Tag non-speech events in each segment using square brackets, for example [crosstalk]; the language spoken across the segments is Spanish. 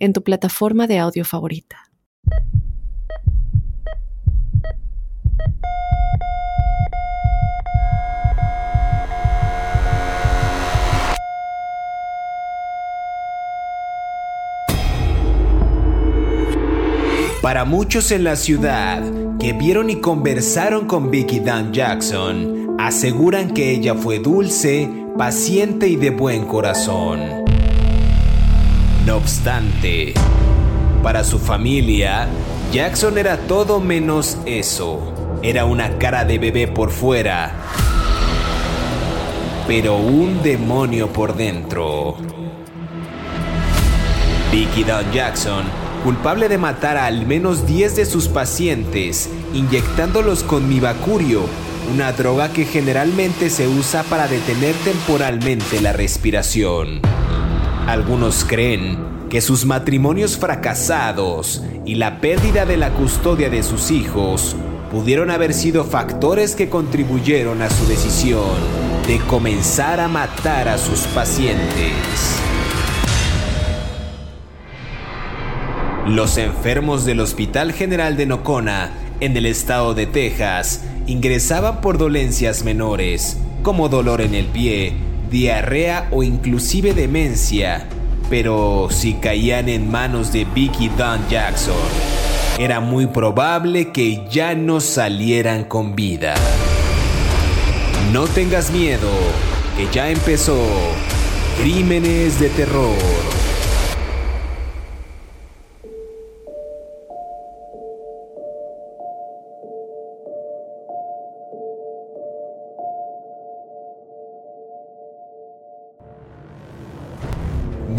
en tu plataforma de audio favorita. Para muchos en la ciudad que vieron y conversaron con Vicky Dan Jackson, aseguran que ella fue dulce, paciente y de buen corazón. No obstante, para su familia, Jackson era todo menos eso. Era una cara de bebé por fuera, pero un demonio por dentro. Vicky Don Jackson, culpable de matar a al menos 10 de sus pacientes, inyectándolos con mibacurio, una droga que generalmente se usa para detener temporalmente la respiración. Algunos creen que sus matrimonios fracasados y la pérdida de la custodia de sus hijos pudieron haber sido factores que contribuyeron a su decisión de comenzar a matar a sus pacientes. Los enfermos del Hospital General de Nocona, en el estado de Texas, ingresaban por dolencias menores, como dolor en el pie, diarrea o inclusive demencia, pero si caían en manos de Vicky Don Jackson, era muy probable que ya no salieran con vida. No tengas miedo, que ya empezó Crímenes de Terror.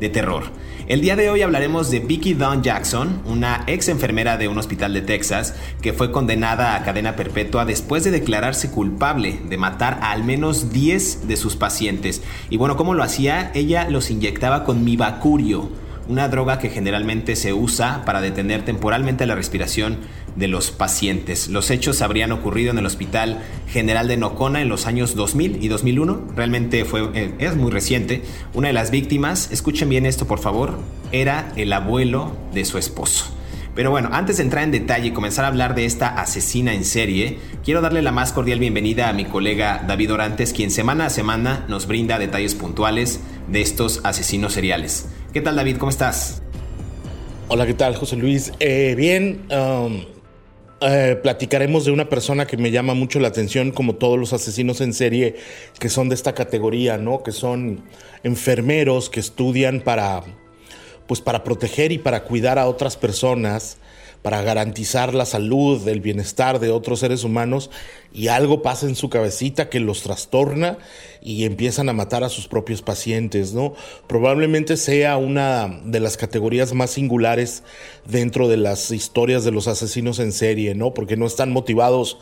de Terror. El día de hoy hablaremos de Vicky Dawn Jackson, una ex enfermera de un hospital de Texas que fue condenada a cadena perpetua después de declararse culpable de matar a al menos 10 de sus pacientes. Y bueno, ¿cómo lo hacía? Ella los inyectaba con mibacurio una droga que generalmente se usa para detener temporalmente la respiración de los pacientes. Los hechos habrían ocurrido en el Hospital General de Nocona en los años 2000 y 2001. Realmente fue, eh, es muy reciente. Una de las víctimas, escuchen bien esto por favor, era el abuelo de su esposo. Pero bueno, antes de entrar en detalle y comenzar a hablar de esta asesina en serie, quiero darle la más cordial bienvenida a mi colega David Orantes, quien semana a semana nos brinda detalles puntuales de estos asesinos seriales. ¿Qué tal David? ¿Cómo estás? Hola, ¿qué tal José Luis? Eh, bien, um, eh, platicaremos de una persona que me llama mucho la atención, como todos los asesinos en serie que son de esta categoría, ¿no? Que son enfermeros que estudian para, pues para proteger y para cuidar a otras personas para garantizar la salud, el bienestar de otros seres humanos y algo pasa en su cabecita que los trastorna y empiezan a matar a sus propios pacientes, ¿no? Probablemente sea una de las categorías más singulares dentro de las historias de los asesinos en serie, ¿no? Porque no están motivados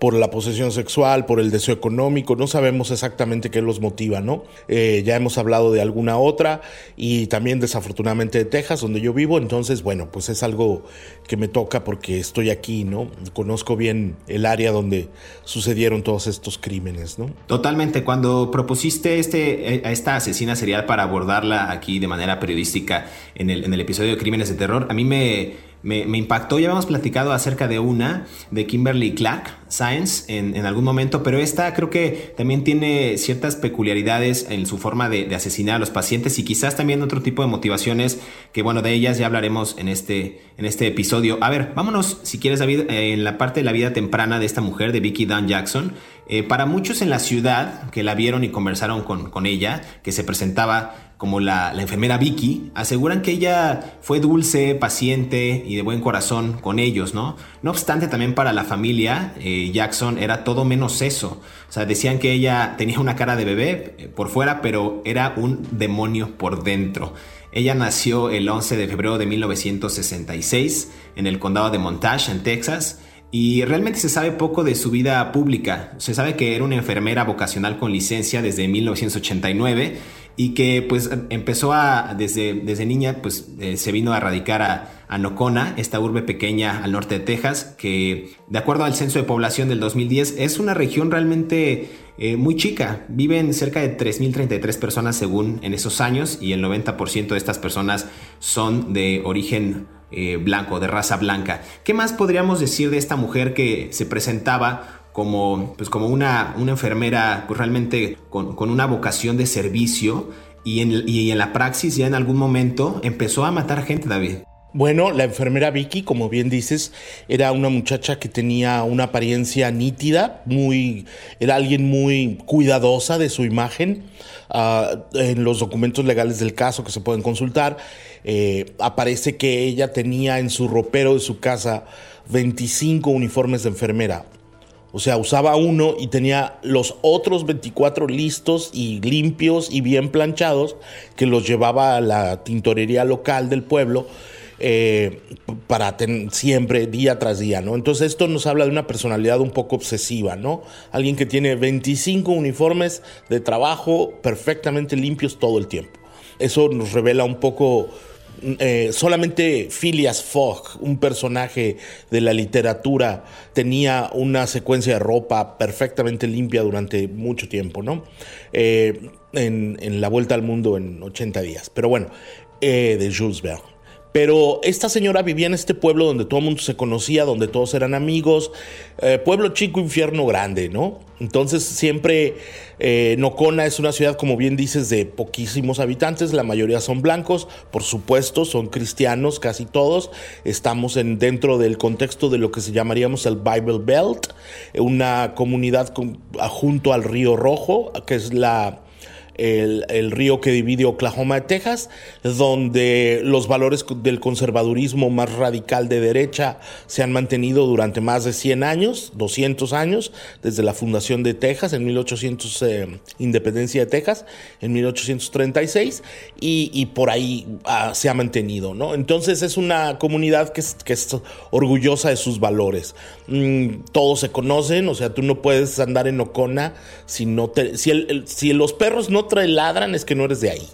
por la posesión sexual, por el deseo económico, no sabemos exactamente qué los motiva, ¿no? Eh, ya hemos hablado de alguna otra y también desafortunadamente de Texas, donde yo vivo, entonces, bueno, pues es algo que me toca porque estoy aquí, ¿no? Conozco bien el área donde sucedieron todos estos crímenes, ¿no? Totalmente, cuando propusiste este, eh, a esta asesina serial para abordarla aquí de manera periodística en el, en el episodio de Crímenes de Terror, a mí me me, impactó. Ya habíamos platicado acerca de una, de Kimberly Clark, Science, en, algún momento, pero esta creo que también tiene ciertas peculiaridades en su forma de, asesinar a los pacientes y quizás también otro tipo de motivaciones que, bueno, de ellas ya hablaremos en este, en este episodio. A ver, vámonos, si quieres, David, eh, en la parte de la vida temprana de esta mujer, de Vicky Dunn Jackson. Eh, para muchos en la ciudad que la vieron y conversaron con, ella, que se presentaba como la, enfermera Vicky, aseguran que ella fue dulce, paciente y de buen corazón con ellos, ¿no? No obstante, también para la familia, eh, Jackson era todo menos eso. O sea, decían que ella tenía una cara de bebé eh, por fuera, pero era un demonio por dentro. Ella nació el 11 de febrero de 1966 en el condado de Montage, en Texas, y realmente se sabe poco de su vida pública. Se sabe que era una enfermera vocacional con licencia desde 1989 y que pues empezó a, desde, desde niña, pues eh, se vino a radicar a, Nocona, esta urbe pequeña al norte de Texas, que de acuerdo al censo de población del 2010 es una región realmente eh, muy chica. Viven cerca de 3.033 personas según en esos años y el 90% de estas personas son de origen eh, blanco, de raza blanca. ¿Qué más podríamos decir de esta mujer que se presentaba como, pues como una, una enfermera pues realmente con, una vocación de servicio y en, y en la praxis ya en algún momento empezó a matar gente, David? Bueno, la enfermera Vicky, como bien dices, era una muchacha que tenía una apariencia nítida, muy, era alguien muy cuidadosa de su imagen. En los documentos legales del caso que se pueden consultar, eh, aparece que ella tenía en su ropero de su casa 25 uniformes de enfermera. O sea, usaba uno y tenía los otros 24 listos y limpios y bien planchados que los llevaba a la tintorería local del pueblo eh, para siempre, día tras día, ¿no? Entonces esto nos habla de una personalidad un poco obsesiva, ¿no? Alguien que tiene 25 uniformes de trabajo perfectamente limpios todo el tiempo. Eso nos revela un poco eh, solamente Phileas Fogg, un personaje de la literatura, tenía una secuencia de ropa perfectamente limpia durante mucho tiempo, ¿no? Eh, en, La Vuelta al Mundo en 80 días. Pero bueno, de Jules Verne. Pero esta señora vivía en este pueblo donde todo el mundo se conocía, donde todos eran amigos, eh, pueblo chico, infierno grande, ¿no? Entonces siempre eh, Nocona es una ciudad, como bien dices, de poquísimos habitantes, la mayoría son blancos, por supuesto, son cristianos casi todos. Estamos en, dentro del contexto de lo que se llamaríamos el Bible Belt, una comunidad junto al río Rojo, que es la el, río que divide Oklahoma de Texas, donde los valores del conservadurismo más radical de derecha se han mantenido durante más de 100 años, 200 años, desde la fundación de Texas en 1800, eh, independencia de Texas, en 1836, y, por ahí ah, se ha mantenido, ¿no? Entonces es una comunidad que es, orgullosa de sus valores. Mm, todos se conocen, o sea, tú no puedes andar en Ocona si no te, si, los perros no trae ladran es que no eres de ahí.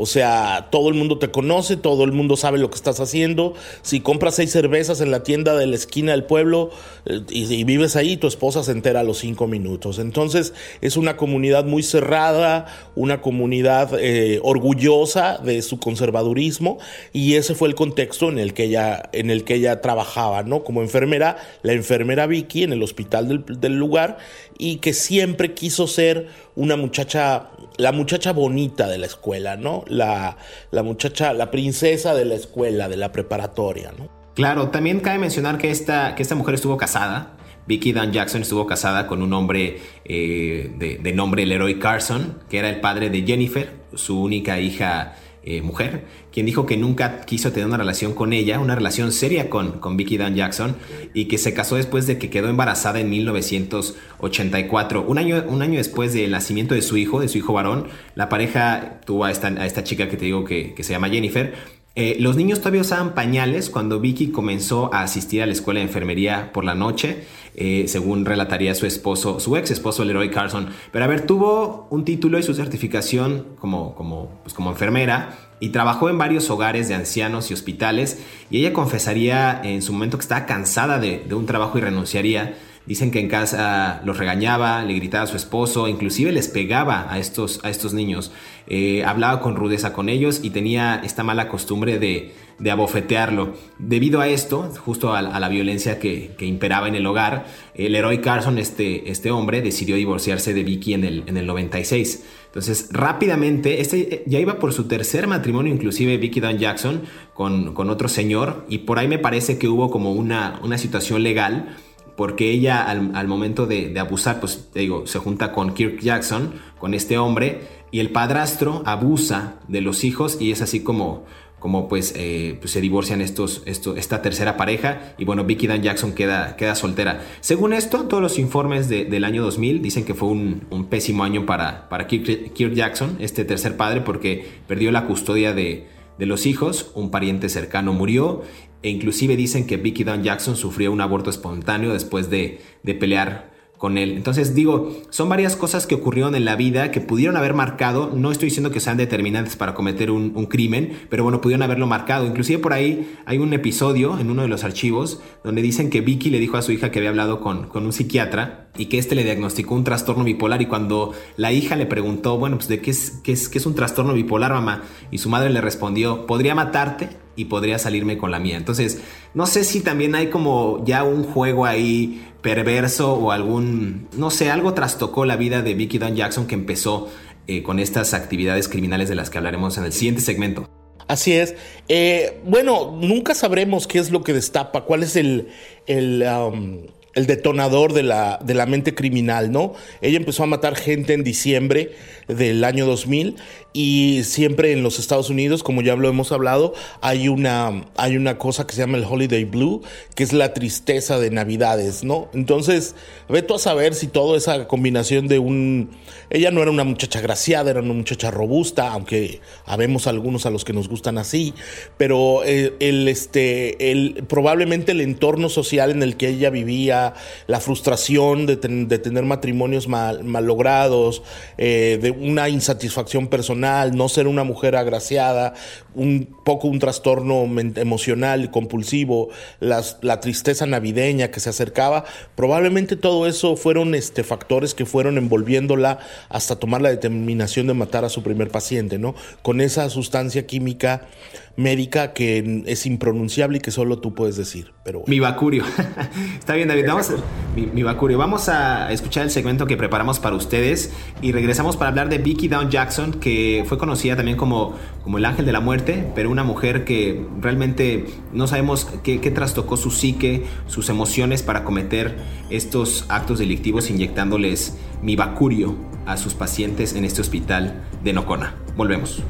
O sea, todo el mundo te conoce, todo el mundo sabe lo que estás haciendo. Si compras seis cervezas en la tienda de la esquina del pueblo eh, y, vives ahí, tu esposa se entera a los cinco minutos. Entonces, es una comunidad muy cerrada, una comunidad eh, orgullosa de su conservadurismo y ese fue el contexto en el que ella, en el que ella trabajaba, ¿no? Como enfermera, la enfermera Vicky en el hospital del, del lugar y que siempre quiso ser una muchacha, la muchacha bonita de la escuela, ¿no? La, la muchacha, la princesa de la escuela, de la preparatoria, ¿no? Claro, también cabe mencionar que esta, que esta mujer estuvo casada. Vicky Dan Jackson estuvo casada con un hombre eh, de, de, nombre Leroy Carson, que era el padre de Jennifer, su única hija eh, mujer, quien dijo que nunca quiso tener una relación con ella, una relación seria con, con Vicky Dan Jackson, y que se casó después de que quedó embarazada en 1984. Un año, un año después del nacimiento de su hijo, de su hijo varón, la pareja tuvo a esta, chica que te digo que, que se llama Jennifer, eh, los niños todavía usaban pañales cuando Vicky comenzó a asistir a la escuela de enfermería por la noche, eh, según relataría su esposo, su ex esposo Leroy Carson. Pero a ver, tuvo un título y su certificación como, como, pues como enfermera y trabajó en varios hogares de ancianos y hospitales y ella confesaría en su momento que estaba cansada de, de un trabajo y renunciaría Dicen que en casa los regañaba, le gritaba a su esposo, inclusive les pegaba a estos, a estos niños. Eh, hablaba con rudeza con ellos y tenía esta mala costumbre de, abofetearlo. Debido a esto, justo a, la violencia que, imperaba en el hogar, el héroe Carson, este, este hombre, decidió divorciarse de Vicky en el, en el 96. Entonces, rápidamente, este ya iba por su tercer matrimonio, inclusive Vicky Dunn Jackson, con, con otro señor, y por ahí me parece que hubo como una, una situación legal porque ella al, momento de, abusar, pues te digo, se junta con Kirk Jackson, con este hombre, y el padrastro abusa de los hijos y es así como como pues, eh, pues, se divorcian estos, esta tercera pareja y bueno, Vicky Dan Jackson queda, queda soltera. Según esto, todos los informes del año 2000 dicen que fue un, pésimo año para, para Kirk, Jackson, este tercer padre, porque perdió la custodia de, de los hijos, un pariente cercano murió e inclusive dicen que Vicky Dan Jackson sufrió un aborto espontáneo después de, de pelear con él. Entonces digo, son varias cosas que ocurrieron en la vida que pudieron haber marcado, no estoy diciendo que sean determinantes para cometer un, crimen, pero bueno, pudieron haberlo marcado. Inclusive por ahí hay un episodio en uno de los archivos donde dicen que Vicky le dijo a su hija que había hablado con, un psiquiatra y que este le diagnosticó un trastorno bipolar y cuando la hija le preguntó, bueno, pues de qué es, qué es, qué es un trastorno bipolar, mamá, y su madre le respondió, podría matarte y podría salirme con la mía. Entonces, no sé si también hay como ya un juego ahí perverso o algún, no sé, algo trastocó la vida de Vicky Don Jackson que empezó eh, con estas actividades criminales de las que hablaremos en el siguiente segmento. Así es. Eh, bueno, nunca sabremos qué es lo que destapa, cuál es el, el um, el detonador de la, de la mente criminal, ¿no? Ella empezó a matar gente en diciembre del año 2000 y siempre en los Estados Unidos, como ya lo hemos hablado, hay una, hay una cosa que se llama el Holiday Blue, que es la tristeza de Navidades, ¿no? Entonces, ve tú a saber si toda esa combinación de un... Ella no era una muchacha graciada, era una muchacha robusta, aunque habemos algunos a los que nos gustan así, pero el, el este, el, probablemente el entorno social en el que ella vivía, la frustración de, de tener matrimonios mal, mal logrados, eh, de una insatisfacción personal, no ser una mujer agraciada, un poco un trastorno emocional compulsivo, la tristeza navideña que se acercaba, probablemente todo eso fueron este, factores que fueron envolviéndola hasta tomar la determinación de matar a su primer paciente, ¿no? Con esa sustancia química médica que es impronunciable y que solo tú puedes decir. Pero Mi bacurio. [laughs] Está bien, David. Vamos a, mi, bacurio. Vamos a escuchar el segmento que preparamos para ustedes y regresamos para hablar de Vicky Down Jackson, que fue conocida también como, como el ángel de la muerte, pero una mujer que realmente no sabemos qué, qué trastocó su psique, sus emociones para cometer estos actos delictivos inyectándoles mi bacurio a sus pacientes en este hospital de Nocona. Volvemos.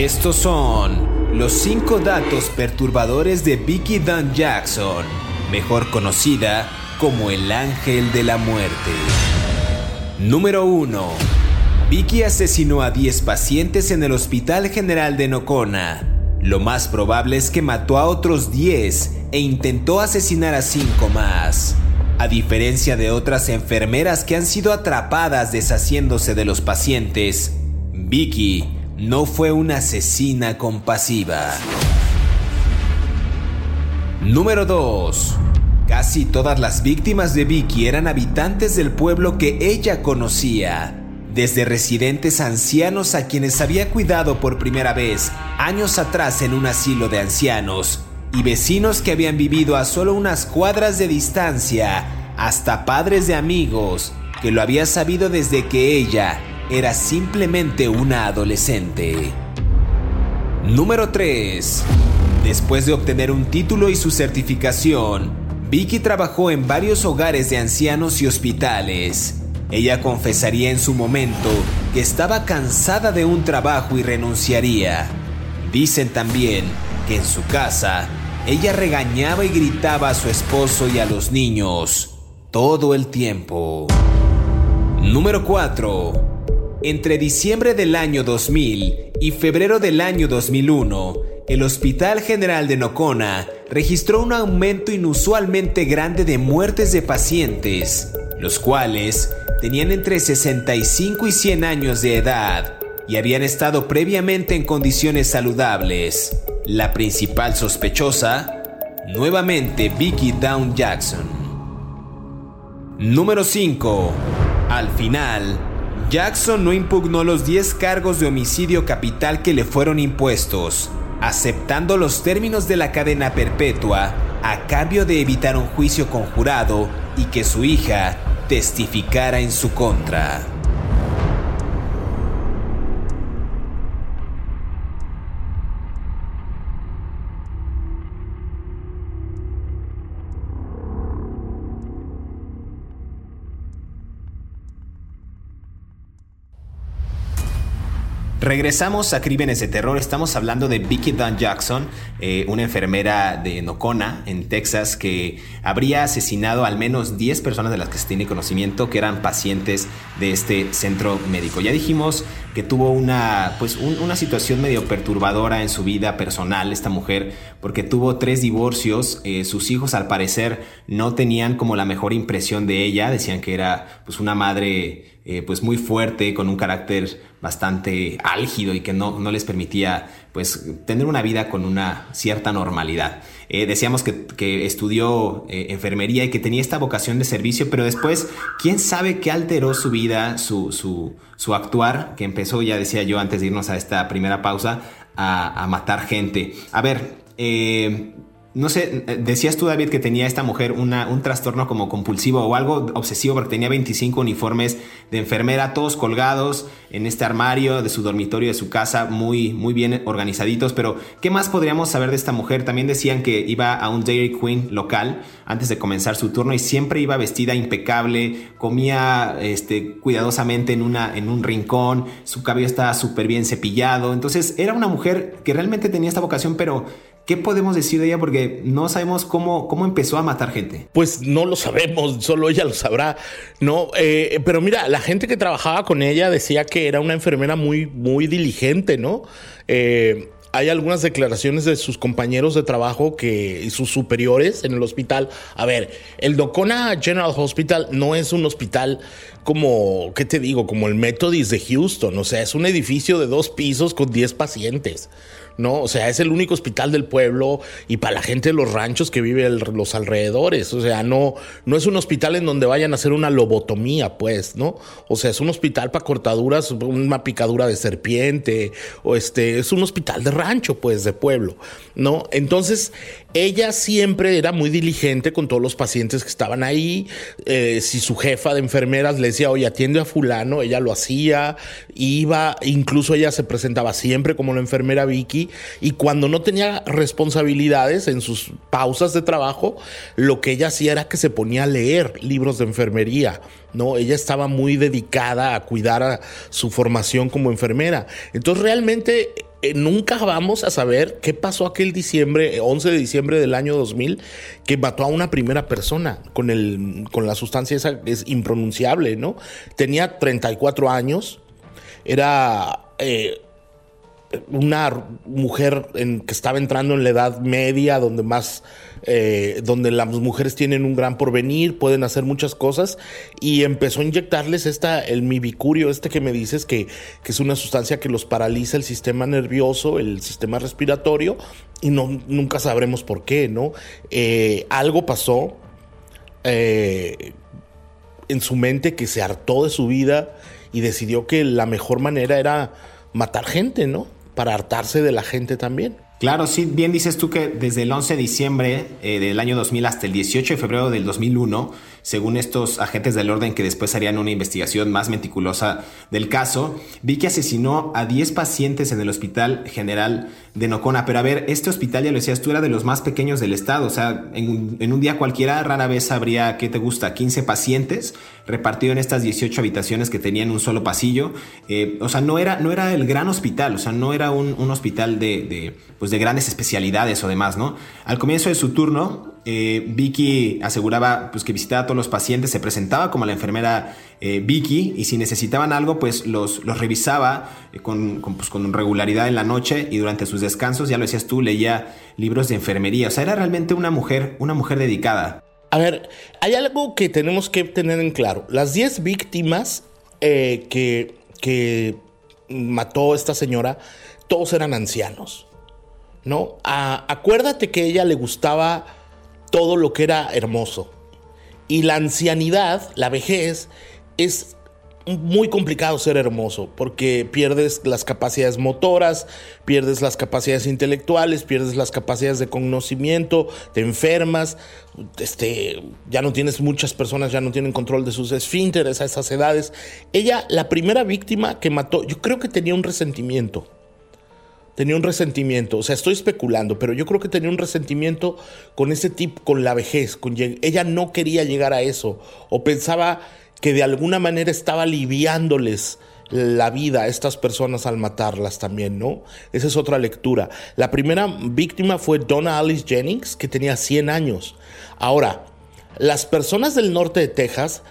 Estos son los 5 datos perturbadores de Vicky Dunn Jackson, mejor conocida como el ángel de la muerte. Número 1. Vicky asesinó a 10 pacientes en el Hospital General de Nocona. Lo más probable es que mató a otros 10 e intentó asesinar a 5 más. A diferencia de otras enfermeras que han sido atrapadas deshaciéndose de los pacientes, Vicky no fue una asesina compasiva. Número 2. Casi todas las víctimas de Vicky eran habitantes del pueblo que ella conocía, desde residentes ancianos a quienes había cuidado por primera vez años atrás en un asilo de ancianos, y vecinos que habían vivido a solo unas cuadras de distancia, hasta padres de amigos que lo había sabido desde que ella era simplemente una adolescente. Número 3. Después de obtener un título y su certificación, Vicky trabajó en varios hogares de ancianos y hospitales. Ella confesaría en su momento que estaba cansada de un trabajo y renunciaría. Dicen también que en su casa ella regañaba y gritaba a su esposo y a los niños todo el tiempo. Número 4. Entre diciembre del año 2000 y febrero del año 2001, el Hospital General de Nocona registró un aumento inusualmente grande de muertes de pacientes, los cuales tenían entre 65 y 100 años de edad y habían estado previamente en condiciones saludables. La principal sospechosa, nuevamente Vicky Down Jackson. Número 5. Al final, Jackson no impugnó los 10 cargos de homicidio capital que le fueron impuestos, aceptando los términos de la cadena perpetua a cambio de evitar un juicio conjurado y que su hija testificara en su contra. Regresamos a Crímenes de Terror. Estamos hablando de Vicky Dunn Jackson, eh, una enfermera de Nocona, en Texas, que habría asesinado al menos 10 personas de las que se tiene conocimiento que eran pacientes de este centro médico. Ya dijimos que tuvo una, pues, una situación medio perturbadora en su vida personal, esta mujer, porque tuvo tres divorcios. Eh, sus hijos, al parecer, no tenían como la mejor impresión de ella. Decían que era pues, una madre eh, pues muy fuerte, con un carácter bastante álgido y que no, no les permitía pues tener una vida con una cierta normalidad. Eh, decíamos que, estudió eh, enfermería y que tenía esta vocación de servicio, pero después, ¿quién sabe qué alteró su vida, su, su, su actuar, que empezó, ya decía yo antes de irnos a esta primera pausa, a, a matar gente? A ver, no sé, decías tú, David, que tenía esta mujer una, un trastorno como compulsivo o algo obsesivo porque tenía 25 uniformes de enfermera, todos colgados en este armario de su dormitorio de su casa, muy, muy bien organizaditos. Pero, ¿qué más podríamos saber de esta mujer? También decían que iba a un Dairy Queen local antes de comenzar su turno y siempre iba vestida impecable, comía este, cuidadosamente en, una, en un rincón, su cabello estaba súper bien cepillado. Entonces, era una mujer que realmente tenía esta vocación, pero ¿Qué podemos decir de ella? Porque no sabemos cómo, cómo empezó a matar gente. Pues no lo sabemos, solo ella lo sabrá. No, eh, pero mira, la gente que trabajaba con ella decía que era una enfermera muy, muy diligente, ¿no? Eh, hay algunas declaraciones de sus compañeros de trabajo que, y sus superiores en el hospital. A ver, el Docona General Hospital no es un hospital como, ¿qué te digo? Como el Methodist de Houston. O sea, es un edificio de dos pisos con 10 pacientes. ¿No? O sea, es el único hospital del pueblo y para la gente de los ranchos que vive los alrededores. O sea, no, no es un hospital en donde vayan a hacer una lobotomía, pues, ¿no? O sea, es un hospital para cortaduras, una picadura de serpiente, o este, es un hospital de rancho, pues, de pueblo, ¿no? Entonces, ella siempre era muy diligente con todos los pacientes que estaban ahí. Eh, si su jefa de enfermeras le decía, oye, atiende a fulano, ella lo hacía, iba, incluso ella se presentaba siempre como la enfermera Vicky, y cuando no tenía responsabilidades en sus pausas de trabajo, lo que ella hacía era que se ponía a leer libros de enfermería. ¿no? Ella estaba muy dedicada a cuidar a su formación como enfermera. Entonces realmente eh, nunca vamos a saber qué pasó aquel diciembre, 11 de diciembre del año 2000, que mató a una primera persona con, el, con la sustancia esa, es impronunciable, ¿no? Tenía 34 años, era... Eh, una mujer en, que estaba entrando en la edad media, donde más, eh, donde las mujeres tienen un gran porvenir, pueden hacer muchas cosas, y empezó a inyectarles esta, el mibicurio, este que me dices que, que es una sustancia que los paraliza el sistema nervioso, el sistema respiratorio, y no, nunca sabremos por qué, ¿no? Eh, algo pasó eh, en su mente que se hartó de su vida y decidió que la mejor manera era matar gente, ¿no? Para hartarse de la gente también. Claro, sí, bien dices tú que desde el 11 de diciembre eh, del año 2000 hasta el 18 de febrero del 2001, según estos agentes del orden que después harían una investigación más meticulosa del caso, vi que asesinó a 10 pacientes en el Hospital General de Nocona. Pero a ver, este hospital, ya lo decías tú, era de los más pequeños del estado. O sea, en, un día cualquiera rara vez habría, ¿qué te gusta? 15 pacientes repartidos en estas 18 habitaciones que tenían un solo pasillo. Eh, o sea, no era, no era el gran hospital, o sea, no era un, hospital de, pues de grandes especialidades o demás, ¿no? Al comienzo de su turno, eh, Vicky aseguraba pues, que visitaba a todos los pacientes, se presentaba como la enfermera eh, Vicky y si necesitaban algo, pues los, los revisaba con, con, pues, con regularidad en la noche y durante sus descansos, ya lo decías tú, leía libros de enfermería. O sea, era realmente una mujer, una mujer dedicada. A ver, hay algo que tenemos que tener en claro. Las 10 víctimas eh, que, que mató esta señora, todos eran ancianos. ¿No? acuérdate que ella le gustaba todo lo que era hermoso. Y la ancianidad, la vejez, es muy complicado ser hermoso porque pierdes las capacidades motoras, pierdes las capacidades intelectuales, pierdes las capacidades de conocimiento, te enfermas, este, ya no tienes muchas personas, ya no tienen control de sus esfínteres a esas edades. Ella, la primera víctima que mató, yo creo que tenía un resentimiento. Tenía un resentimiento, o sea, estoy especulando, pero yo creo que tenía un resentimiento con ese tipo, con la vejez, con ella no quería llegar a eso, o pensaba que de alguna manera estaba aliviándoles la vida a estas personas al matarlas también, ¿no? Esa es otra lectura. La primera víctima fue Donna Alice Jennings, que tenía 100 años. Ahora, las personas del norte de Texas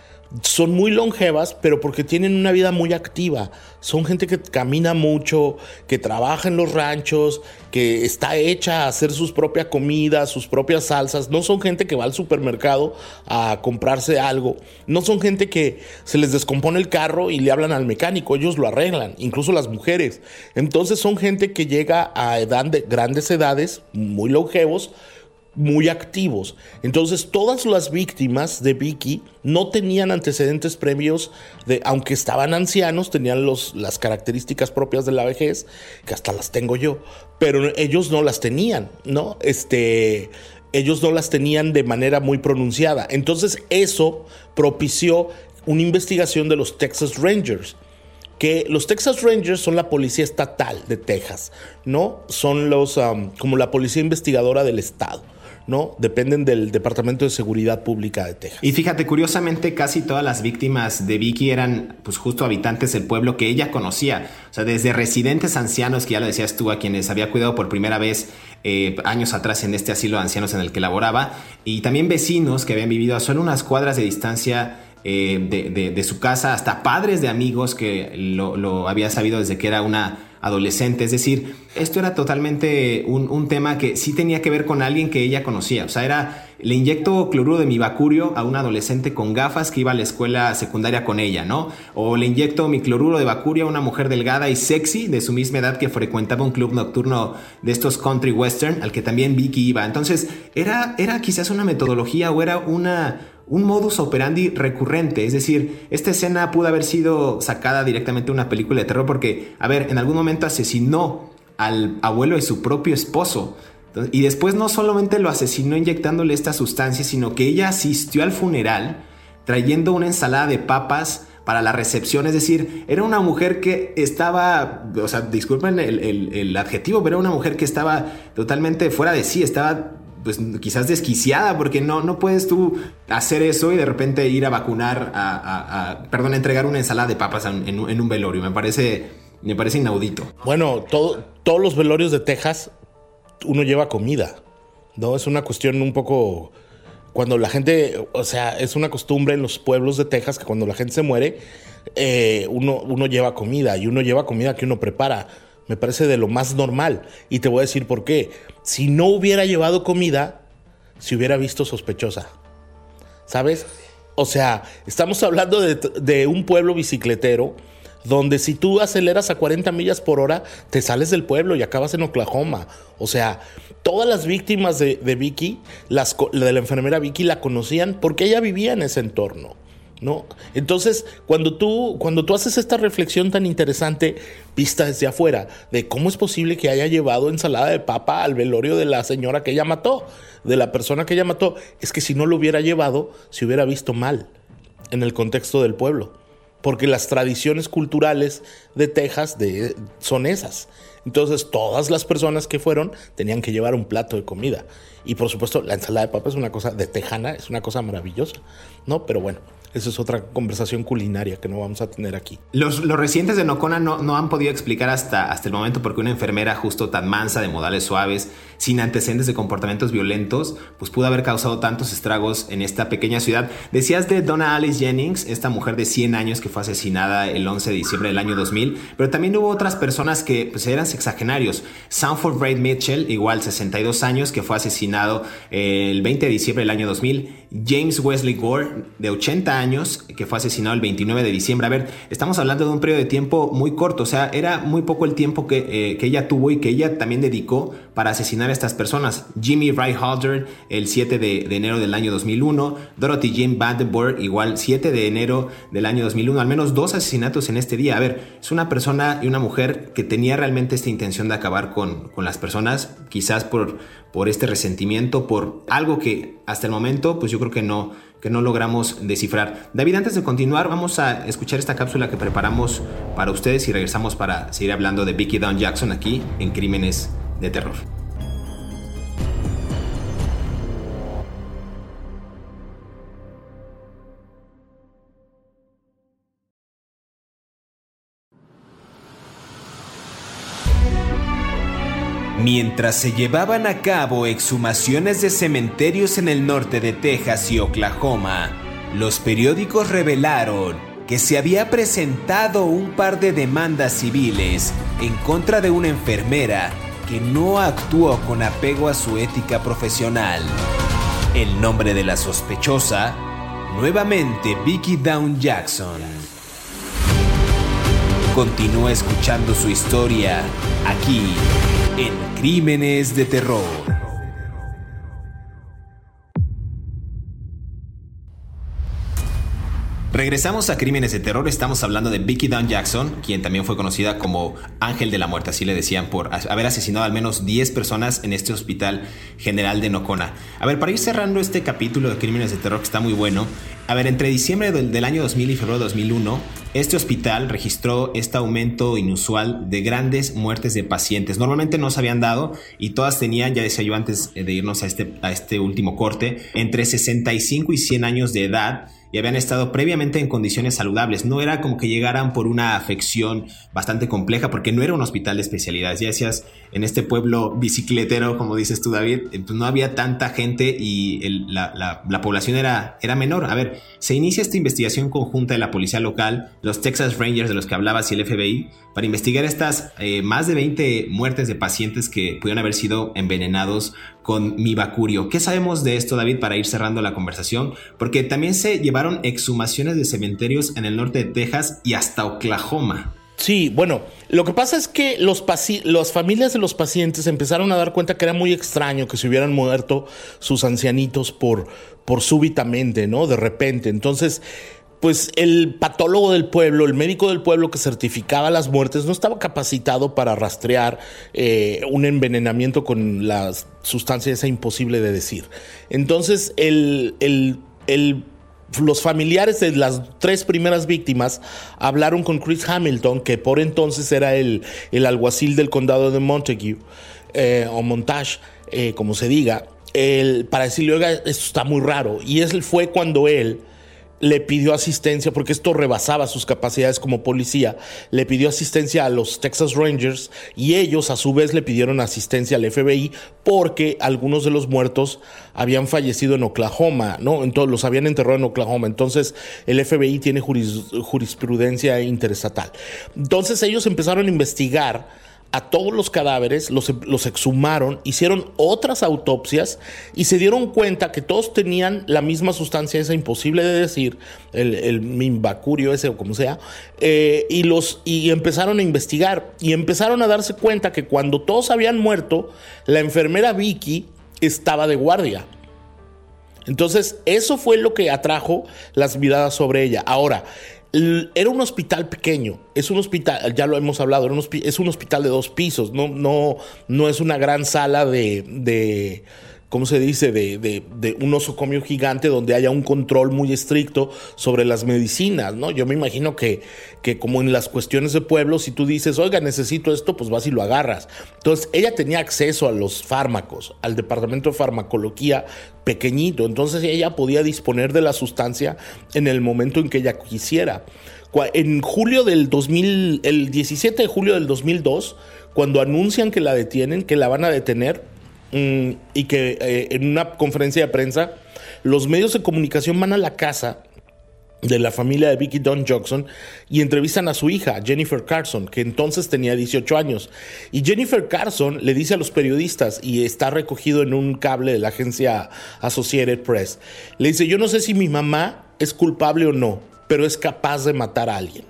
son muy longevas, pero porque tienen una vida muy activa. Son gente que camina mucho, que trabaja en los ranchos, que está hecha a hacer sus propias comidas, sus propias salsas. No son gente que va al supermercado a comprarse algo. No son gente que se les descompone el carro y le hablan al mecánico. Ellos lo arreglan, incluso las mujeres. Entonces son gente que llega a grandes edades, muy longevos, muy activos. Entonces, todas las víctimas de Vicky no tenían antecedentes previos de, aunque estaban ancianos, tenían los, las características propias de la vejez, que hasta las tengo yo, pero ellos no las tenían, ¿no? Este, ellos no las tenían de manera muy pronunciada. Entonces, eso propició una investigación de los Texas Rangers que los Texas Rangers son la policía estatal de Texas, ¿no? Son los como la policía investigadora del estado. ¿No? Dependen del Departamento de Seguridad Pública de Texas. Y fíjate, curiosamente, casi todas las víctimas de Vicky eran, pues, justo habitantes del pueblo que ella conocía. O sea, desde residentes ancianos, que ya lo decías tú, a quienes había cuidado por primera vez eh, años atrás en este asilo de ancianos en el que laboraba, y también vecinos que habían vivido a solo unas cuadras de distancia eh, de, su casa, hasta padres de amigos que lo había sabido desde que era una adolescente. Es decir, esto era totalmente un, tema que sí tenía que ver con alguien que ella conocía. O sea, era, le inyecto cloruro de mi bacurio a un adolescente con gafas que iba a la escuela secundaria con ella, ¿no? O le inyecto mi cloruro de bacurio a una mujer delgada y sexy de su misma edad que frecuentaba un club nocturno de estos country western al que también Vicky iba. Entonces, era, era quizás una metodología o era una un modus operandi recurrente. Es decir, esta escena pudo haber sido sacada directamente de una película de terror porque, a ver, en algún momento asesinó al abuelo de su propio esposo. Y después no solamente lo asesinó inyectándole esta sustancia, sino que ella asistió al funeral trayendo una ensalada de papas para la recepción. Es decir, era una mujer que estaba, o sea, disculpen el, el adjetivo, pero era una mujer que estaba totalmente fuera de sí, estaba pues quizás desquiciada, porque no, no puedes tú hacer eso y de repente ir a vacunar, a, perdón, a entregar una ensalada de papas en, un velorio. Me parece, me parece inaudito. Bueno, todos los velorios de Texas, uno lleva comida, ¿no? Es una cuestión un poco... Cuando la gente, o sea, es una costumbre en los pueblos de Texas que cuando la gente se muere, eh, uno, uno lleva comida y uno lleva comida que uno prepara me parece de lo más normal. Y te voy a decir por qué. Si no hubiera llevado comida, se hubiera visto sospechosa. ¿Sabes? O sea, estamos hablando de, un pueblo bicicletero donde si tú aceleras a 40 millas por hora, te sales del pueblo y acabas en Oklahoma. O sea, todas las víctimas de, Vicky, las, de la enfermera Vicky, la conocían porque ella vivía en ese entorno. ¿no? Entonces, cuando tú, cuando tú haces esta reflexión tan interesante, vista desde afuera, de cómo es posible que haya llevado ensalada de papa al velorio de la señora que ella mató, de la persona que ella mató, es que si no lo hubiera llevado, se hubiera visto mal en el contexto del pueblo. Porque las tradiciones culturales de Texas son esas. Entonces, todas las personas que fueron tenían que llevar un plato de comida. Y por supuesto, la ensalada de papa es una cosa de tejana, es una cosa maravillosa, ¿no? Pero bueno, eso es otra conversación culinaria que no vamos a tener aquí. Los, los residentes de Nocona no, no, han podido explicar hasta, hasta el momento por qué una enfermera justo tan mansa, de modales suaves, sin antecedentes de comportamientos violentos, pues pudo haber causado tantos estragos en esta pequeña ciudad. Decías de Donna Alice Jennings, esta mujer de 100 años que fue asesinada el 11 de diciembre del año 2000, pero también hubo otras personas que pues, eran sexagenarios. Sanford Braid Mitchell, igual 62 años, que fue asesinado el 20 de diciembre del año 2000. James Wesley Gore, de 80 años, que fue asesinado el 29 de diciembre. A ver, estamos hablando de un periodo de tiempo muy corto, o sea, era muy poco el tiempo que, eh, que ella tuvo y que ella también dedicó para asesinar a estas personas. Jimmy Halder el 7 de, enero del año 2001. Dorothy Jane Vandenberg, igual 7 de enero del año 2001. Al menos dos asesinatos en este día. A ver, es una persona y una mujer que tenía realmente esta intención de acabar con, con las personas, quizás por, por este resentimiento, por algo que hasta el momento, pues yo creo que no, que no logramos descifrar. David, antes de continuar, vamos a escuchar esta cápsula que preparamos para ustedes y regresamos para seguir hablando de Vicky Dawn Jackson aquí en Crímenes de Terror. Mientras se llevaban a cabo exhumaciones de cementerios en el norte de Texas y Oklahoma, los periódicos revelaron que se había presentado un par de demandas civiles en contra de una enfermera que no actuó con apego a su ética profesional. El nombre de la sospechosa, nuevamente Vicky Down Jackson. Continúa escuchando su historia aquí en Crímenes de Terror. Regresamos a Crímenes de Terror, estamos hablando de Vicky Dawn Jackson, quien también fue conocida como Ángel de la Muerte, así le decían, por haber asesinado al menos 10 personas en este hospital general de Nocona. A ver, para ir cerrando este capítulo de Crímenes de Terror que está muy bueno, a ver, entre diciembre del, año 2000 y febrero de 2001, este hospital registró este aumento inusual de grandes muertes de pacientes. Normalmente no se habían dado y todas tenían, ya decía yo antes de irnos a este, a este último corte, entre 65 y 100 años de edad y habían estado previamente en condiciones saludables. No era como que llegaran por una afección bastante compleja, porque no era un hospital de especialidades. Ya decías, en este pueblo bicicletero, como dices tú, David, no había tanta gente y la, población era, era menor. A ver, se inicia esta investigación conjunta de la policía local, los Texas Rangers de los que hablabas y el FBI, para investigar estas eh, más de 20 muertes de pacientes que pudieron haber sido envenenados con mibacurio. ¿Qué sabemos de esto, David, para ir cerrando la conversación? Porque también se llevaron exhumaciones de cementerios en el norte de Texas y hasta Oklahoma. Sí, bueno, lo que pasa es que los las familias de los pacientes empezaron a dar cuenta que era muy extraño que se hubieran muerto sus ancianitos por, por súbitamente, ¿no? De repente. Entonces, pues el patólogo del pueblo, el médico del pueblo que certificaba las muertes, no estaba capacitado para rastrear eh, un envenenamiento con la sustancia esa imposible de decir. Entonces, el, los familiares de las tres primeras víctimas hablaron con Chris Hamilton, que por entonces era el, alguacil del condado de Montague, eh, o Montage, eh, como se diga, para decirle, oiga, esto está muy raro. Y fue cuando él le pidió asistencia, porque esto rebasaba sus capacidades como policía, le pidió asistencia a los Texas Rangers y ellos a su vez le pidieron asistencia al FBI porque algunos de los muertos habían fallecido en Oklahoma, ¿no? Entonces los habían enterrado en Oklahoma. Entonces el FBI tiene jurisprudencia interestatal. Entonces ellos empezaron a investigar a todos los cadáveres, los, los, exhumaron, hicieron otras autopsias y se dieron cuenta que todos tenían la misma sustancia, esa imposible de decir, el, el mimbacurio ese o como sea, eh, y, los, y empezaron a investigar y empezaron a darse cuenta que cuando todos habían muerto, la enfermera Vicky estaba de guardia. Entonces, eso fue lo que atrajo las miradas sobre ella. Ahora, era un hospital pequeño, es un hospital, ya lo hemos hablado, es un hospital de dos pisos, no, no, no es una gran sala de, de ¿cómo se dice?, de, de, un osocomio gigante donde haya un control muy estricto sobre las medicinas, ¿no? Yo me imagino que, que como en las cuestiones de pueblo, si tú dices, oiga, necesito esto, pues vas y lo agarras. Entonces, ella tenía acceso a los fármacos, al departamento de farmacología pequeñito, entonces ella podía disponer de la sustancia en el momento en que ella quisiera. En julio del 2000, el 17 de julio del 2002, cuando anuncian que la detienen, que la van a detener, y que eh, en una conferencia de prensa los medios de comunicación van a la casa de la familia de Vicky Don Jackson y entrevistan a su hija, Jennifer Carson, que entonces tenía 18 años. Y Jennifer Carson le dice a los periodistas, y está recogido en un cable de la agencia Associated Press, le dice, yo no sé si mi mamá es culpable o no, pero es capaz de matar a alguien.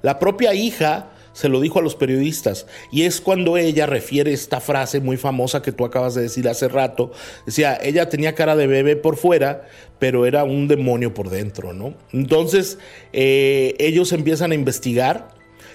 La propia hija se lo dijo a los periodistas. Y es cuando ella refiere esta frase muy famosa que tú acabas de decir hace rato. Decía, ella tenía cara de bebé por fuera, pero era un demonio por dentro, ¿no? Entonces, eh, ellos empiezan a investigar.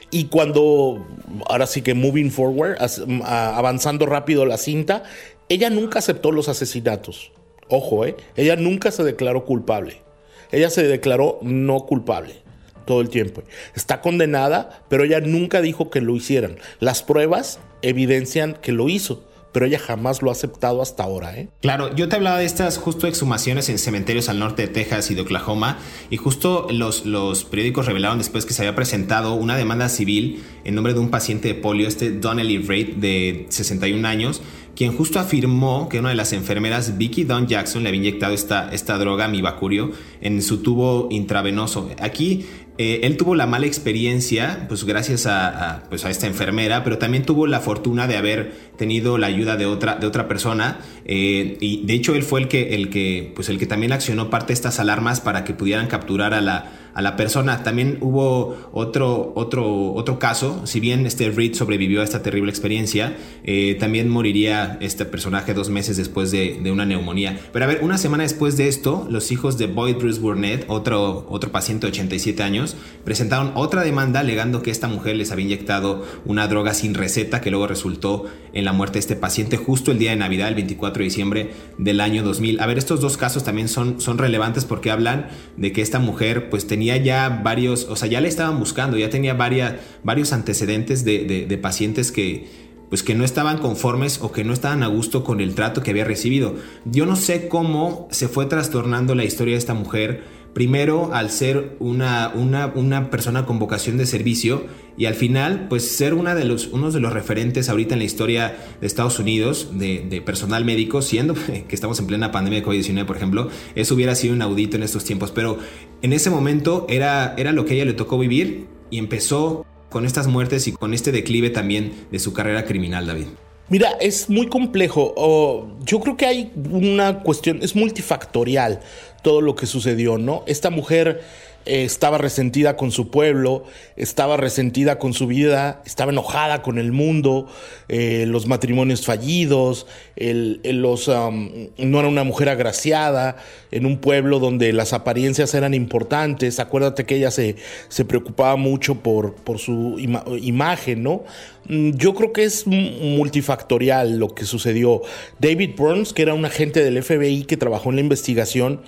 Y cuando, ahora sí que moving forward, avanzando rápido la cinta, ella nunca aceptó los asesinatos. Ojo, ¿eh? Ella nunca se declaró culpable. Ella se declaró no culpable todo el tiempo. Está condenada, pero ella nunca dijo que lo hicieran. Las pruebas evidencian que lo hizo pero ella jamás lo ha aceptado hasta ahora. ¿eh? Claro, yo te hablaba de estas justo exhumaciones en cementerios al norte de Texas y de Oklahoma, y justo los, los periódicos revelaron después que se había presentado una demanda civil en nombre de un paciente de polio, este Donnelly Reid, de 61 años, quien justo afirmó que una de las enfermeras, Vicky Don Jackson, le había inyectado esta, esta droga, mibacurio, en su tubo intravenoso. Aquí eh, él tuvo la mala experiencia, pues gracias a, pues a, esta enfermera, pero también tuvo la fortuna de haber tenido la ayuda de otra, de otra persona. Eh, y de hecho, él fue el que, el que, pues el que también accionó parte de estas alarmas para que pudieran capturar a la, a la persona. También hubo otro, otro, otro caso, si bien este Reed sobrevivió a esta terrible experiencia, eh, también moriría este personaje dos meses después de, una neumonía. Pero a ver, una semana después de esto, los hijos de Boyd Bruce Burnett, otro, otro paciente de 87 años, presentaron otra demanda alegando que esta mujer les había inyectado una droga sin receta que luego resultó en la muerte de este paciente justo el día de Navidad, el 24 de diciembre del año 2000. A ver, estos dos casos también son, son relevantes porque hablan de que esta mujer pues tenía ya varios, o sea, ya le estaban buscando, ya tenía varias, varios antecedentes de, pacientes que, pues que no estaban conformes o que no estaban a gusto con el trato que había recibido. Yo no sé cómo se fue trastornando la historia de esta mujer Primero, al ser una, una, persona con vocación de servicio y al final, pues ser una de los, uno de los referentes ahorita en la historia de Estados Unidos de, personal médico, siendo [laughs] que estamos en plena pandemia de COVID-19, por ejemplo, eso hubiera sido un audito en estos tiempos, pero en ese momento era, era lo que a ella le tocó vivir y empezó con estas muertes y con este declive también de su carrera criminal, David. Mira, es muy complejo. yo creo que hay una cuestión, es multifactorial todo lo que sucedió, ¿no? Esta mujer eh, estaba resentida con su pueblo, estaba resentida con su vida, estaba enojada con el mundo, eh, los matrimonios fallidos, los, no era una mujer agraciada, en un pueblo donde las apariencias eran importantes. Acuérdate que ella se, se preocupaba mucho por, por su imagen, ¿no? Mm, yo creo que es multifactorial lo que sucedió. David Burns, que era un agente del FBI que trabajó en la investigación,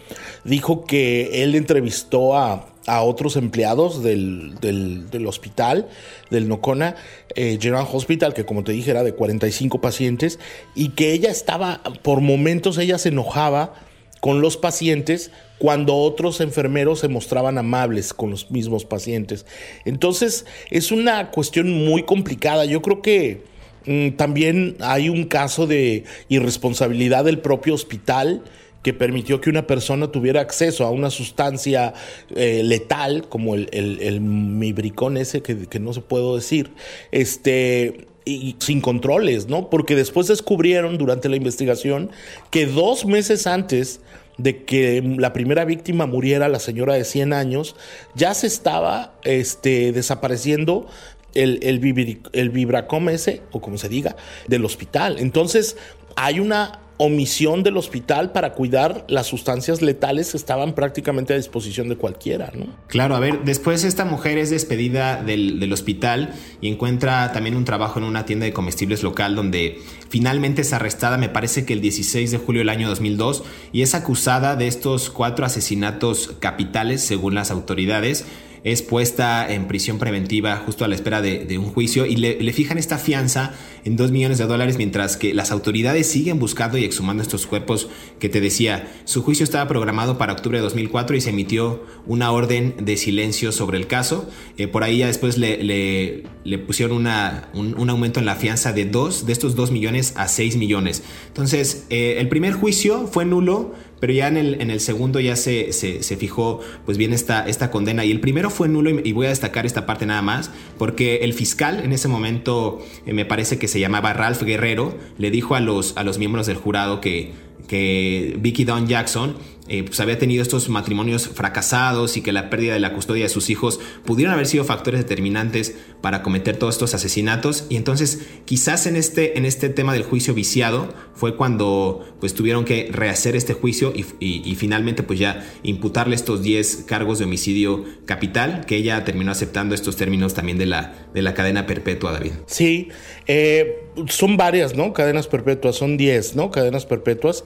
dijo que él entrevistó a, otros empleados del, hospital, del Nocona eh, General Hospital, que como te dije era de 45 pacientes, y que ella estaba, por momentos ella se enojaba con los pacientes cuando otros enfermeros se mostraban amables con los mismos pacientes. Entonces es una cuestión muy complicada. Yo creo que mm, también hay un caso de irresponsabilidad del propio hospital que permitió que una persona tuviera acceso a una sustancia eh, letal, como el, el, mibricón ese que, que, no se puedo decir, este, y sin controles, ¿no? Porque después descubrieron durante la investigación que dos meses antes de que la primera víctima muriera, la señora de 100 años, ya se estaba este, desapareciendo el, el, el vibracom ese, o como se diga, del hospital. Entonces, hay una omisión del hospital para cuidar las sustancias letales que estaban prácticamente a disposición de cualquiera, ¿no? Claro, a ver, después esta mujer es despedida del, hospital y encuentra también un trabajo en una tienda de comestibles local donde finalmente es arrestada, me parece que el 16 de julio del año 2002, y es acusada de estos cuatro asesinatos capitales según las autoridades es puesta en prisión preventiva justo a la espera de, un juicio y le, fijan esta fianza en 2 millones de dólares mientras que las autoridades siguen buscando y exhumando estos cuerpos que te decía. Su juicio estaba programado para octubre de 2004 y se emitió una orden de silencio sobre el caso. Eh, por ahí ya después le, pusieron un, aumento en la fianza de, dos, de estos 2 millones a 6 millones. Entonces, eh, el primer juicio fue nulo pero ya en el, en el segundo ya se, se, fijó pues bien esta, esta condena. Y el primero fue nulo y, voy a destacar esta parte nada más porque el fiscal en ese momento eh, me parece que se llamaba Ralph Guerrero le dijo a los, a los miembros del jurado que, que Vicky Don Jackson eh, pues había tenido estos matrimonios fracasados y que la pérdida de la custodia de sus hijos pudieron haber sido factores determinantes para cometer todos estos asesinatos. Y entonces quizás en este, en este tema del juicio viciado fue cuando pues tuvieron que rehacer este juicio y, y finalmente pues ya imputarle estos 10 cargos de homicidio capital, que ella terminó aceptando estos términos también de la, de la cadena perpetua, David. Sí, eh, son varias, ¿no? Cadenas perpetuas, son 10, ¿no? Cadenas perpetuas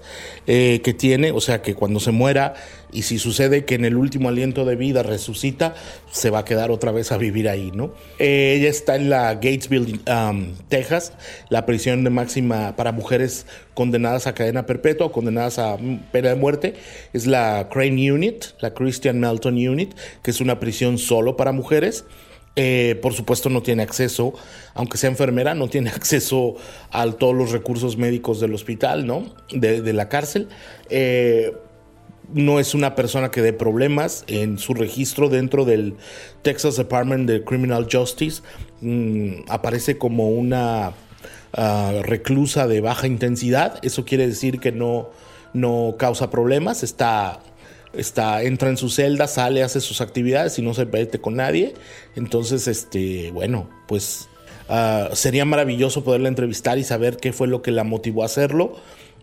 eh, que tiene, o sea que cuando se muera y si sucede que en el último aliento de vida resucita, se va a quedar otra vez a vivir ahí, ¿no? Eh, ella está en la Gatesville, um, Texas, la prisión de máxima para mujeres condenadas a cadena perpetua o condenadas a pena de muerte. Es la Crane Unit, la Christian Melton Unit, que es una prisión solo para mujeres. Eh, por supuesto no tiene acceso, aunque sea enfermera, no tiene [laughs] acceso a todos los recursos médicos del hospital, ¿no? De, la cárcel. Eh, no es una persona que dé problemas en su registro dentro del Texas Department of Criminal Justice. Mm, aparece como una ah, reclusa de baja intensidad. Eso quiere decir que no, no causa problemas. Está está, entra en su celda, sale, hace sus actividades y no se mete con nadie. Entonces, este, bueno, pues ah, sería maravilloso poderla entrevistar y saber qué fue lo que la motivó a hacerlo.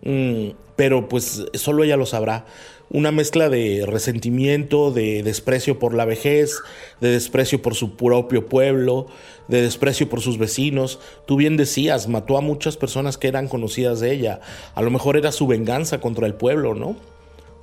Mm, pero pues solo ella lo sabrá. Una mezcla de resentimiento, de desprecio por la vejez, de desprecio por su propio pueblo, de desprecio por sus vecinos. Tú bien decías, mató a muchas personas que eran conocidas de ella. A lo mejor era su venganza contra el pueblo, ¿no?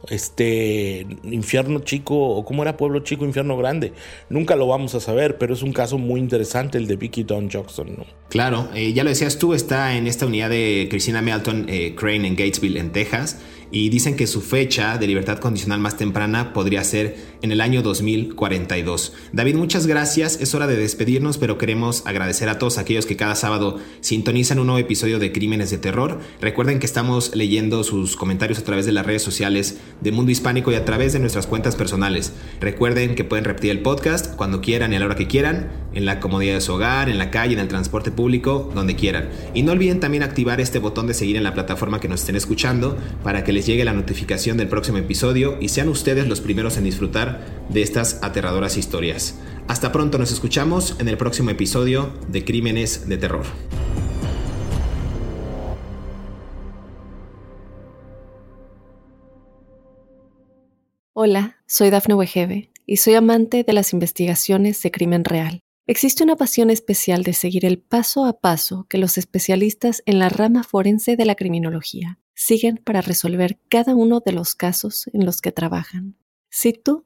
este infierno chico o cómo era pueblo chico infierno grande nunca lo vamos a saber pero es un caso muy interesante el de Vicky Don Jackson ¿no? claro eh, ya lo decías tú está en esta unidad de Christina Melton eh, Crane en Gatesville en Texas y dicen que su fecha de libertad condicional más temprana podría ser en el año 2042. David, muchas gracias. Es hora de despedirnos, pero queremos agradecer a todos aquellos que cada sábado sintonizan un nuevo episodio de Crímenes de Terror. Recuerden que estamos leyendo sus comentarios a través de las redes sociales de Mundo Hispánico y a través de nuestras cuentas personales. Recuerden que pueden repetir el podcast cuando quieran y a la hora que quieran, en la comodidad de su hogar, en la calle, en el transporte público, donde quieran. Y no olviden también activar este botón de seguir en la plataforma que nos estén escuchando para que les llegue la notificación del próximo episodio y sean ustedes los primeros en de estas aterradoras historias. Hasta pronto, nos escuchamos en el próximo episodio de Crímenes de Terror. Hola, soy Dafne Wegebe y soy amante de las investigaciones de crimen real. Existe una pasión especial de seguir el paso a paso que los especialistas en la rama forense de la criminología siguen para resolver cada uno de los casos en los que trabajan. Si tú